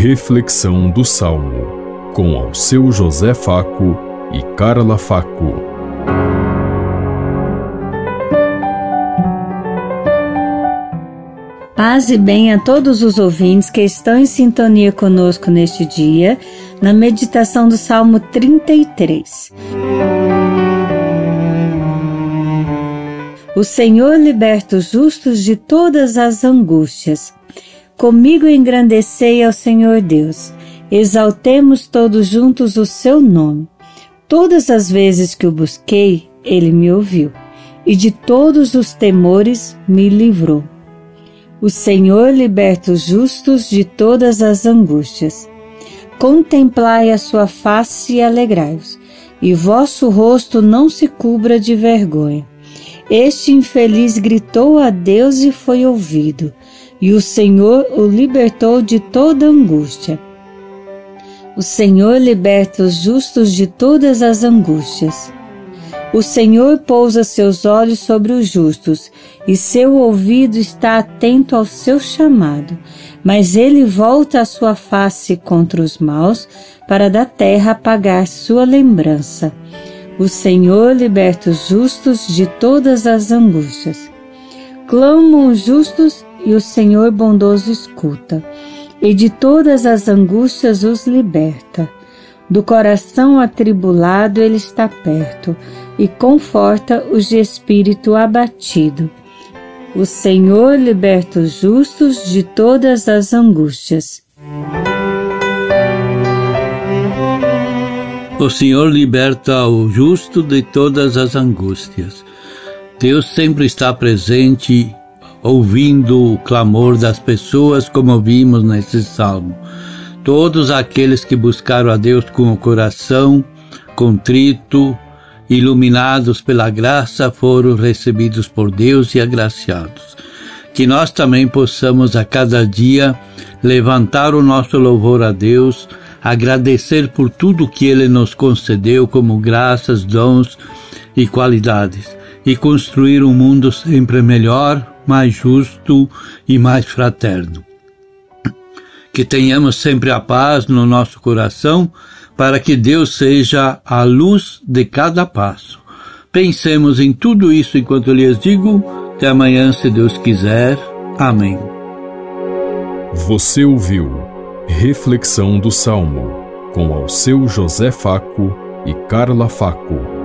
Reflexão do Salmo, com ao seu José Faco e Carla Faco. Paz e bem a todos os ouvintes que estão em sintonia conosco neste dia, na meditação do Salmo 33. O Senhor liberta os justos de todas as angústias. Comigo engrandecei ao Senhor Deus. Exaltemos todos juntos o seu nome. Todas as vezes que o busquei, ele me ouviu, e de todos os temores me livrou. O Senhor liberta os justos de todas as angústias. Contemplai a sua face e alegrai-vos, e vosso rosto não se cubra de vergonha. Este infeliz gritou a Deus e foi ouvido, e o Senhor o libertou de toda angústia. O Senhor liberta os justos de todas as angústias. O Senhor pousa seus olhos sobre os justos, e seu ouvido está atento ao seu chamado, mas ele volta a sua face contra os maus, para da terra apagar sua lembrança. O Senhor liberta os justos de todas as angústias. Clamam os justos e o Senhor bondoso escuta, e de todas as angústias os liberta. Do coração atribulado ele está perto e conforta os de espírito abatido. O Senhor liberta os justos de todas as angústias. O Senhor liberta o justo de todas as angústias. Deus sempre está presente, ouvindo o clamor das pessoas, como vimos nesse salmo. Todos aqueles que buscaram a Deus com o coração contrito, iluminados pela graça, foram recebidos por Deus e agraciados. Que nós também possamos a cada dia levantar o nosso louvor a Deus, agradecer por tudo que Ele nos concedeu como graças, dons e qualidades, e construir um mundo sempre melhor, mais justo e mais fraterno. Que tenhamos sempre a paz no nosso coração, para que Deus seja a luz de cada passo. Pensemos em tudo isso enquanto lhes digo. Até amanhã, se Deus quiser. Amém. Você ouviu Reflexão do Salmo, com ao seu José Faco e Carla Faco.